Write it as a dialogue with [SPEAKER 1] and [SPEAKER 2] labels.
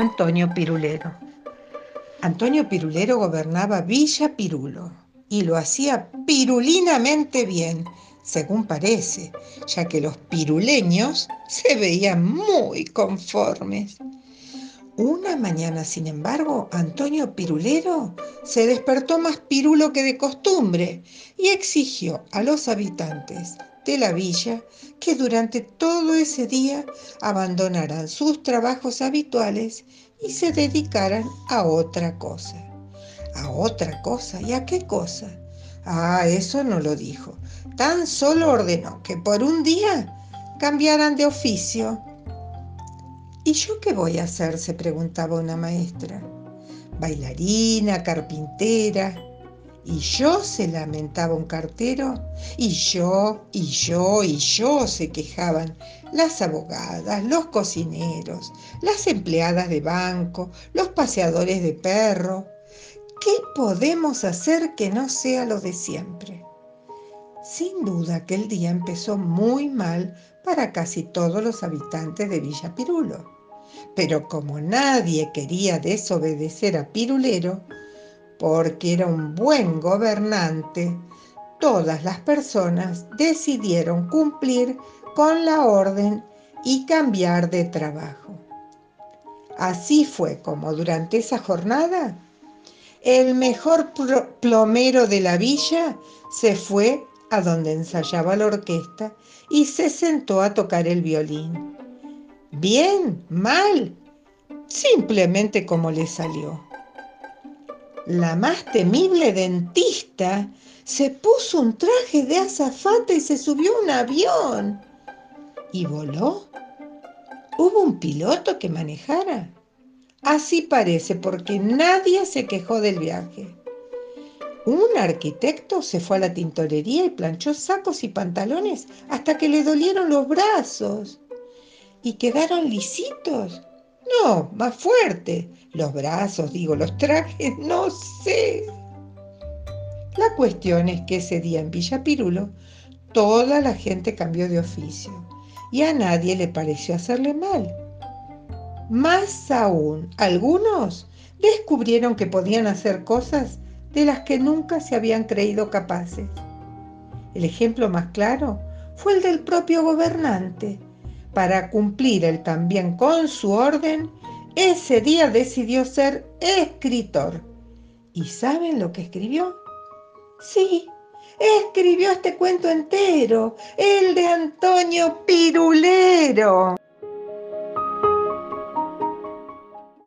[SPEAKER 1] Antonio Pirulero. Antonio Pirulero gobernaba Villa Pirulo y lo hacía pirulinamente bien, según parece, ya que los piruleños se veían muy conformes. Una mañana, sin embargo, Antonio Pirulero se despertó más pirulo que de costumbre y exigió a los habitantes de la villa que durante todo ese día abandonaran sus trabajos habituales y se dedicaran a otra cosa. ¿A otra cosa? ¿Y a qué cosa? Ah, eso no lo dijo. Tan solo ordenó que por un día cambiaran de oficio. ¿Y yo qué voy a hacer? se preguntaba una maestra. Bailarina, carpintera, y yo se lamentaba un cartero, y yo, y yo, y yo se quejaban las abogadas, los cocineros, las empleadas de banco, los paseadores de perro. ¿Qué podemos hacer que no sea lo de siempre? Sin duda aquel día empezó muy mal para casi todos los habitantes de Villa Pirulo. Pero como nadie quería desobedecer a Pirulero, porque era un buen gobernante, todas las personas decidieron cumplir con la orden y cambiar de trabajo. Así fue como durante esa jornada el mejor plomero de la villa se fue a donde ensayaba la orquesta y se sentó a tocar el violín. Bien, mal, simplemente como le salió la más temible dentista, se puso un traje de azafata y se subió a un avión. ¿Y voló? ¿Hubo un piloto que manejara? Así parece porque nadie se quejó del viaje. Un arquitecto se fue a la tintorería y planchó sacos y pantalones hasta que le dolieron los brazos. Y quedaron lisitos no, más fuerte. Los brazos, digo, los trajes, no sé. La cuestión es que ese día en Villa Pirulo toda la gente cambió de oficio y a nadie le pareció hacerle mal. Más aún, algunos descubrieron que podían hacer cosas de las que nunca se habían creído capaces. El ejemplo más claro fue el del propio gobernante, para cumplir él también con su orden, ese día decidió ser escritor. ¿Y saben lo que escribió? Sí, escribió este cuento entero, el de Antonio Pirulero.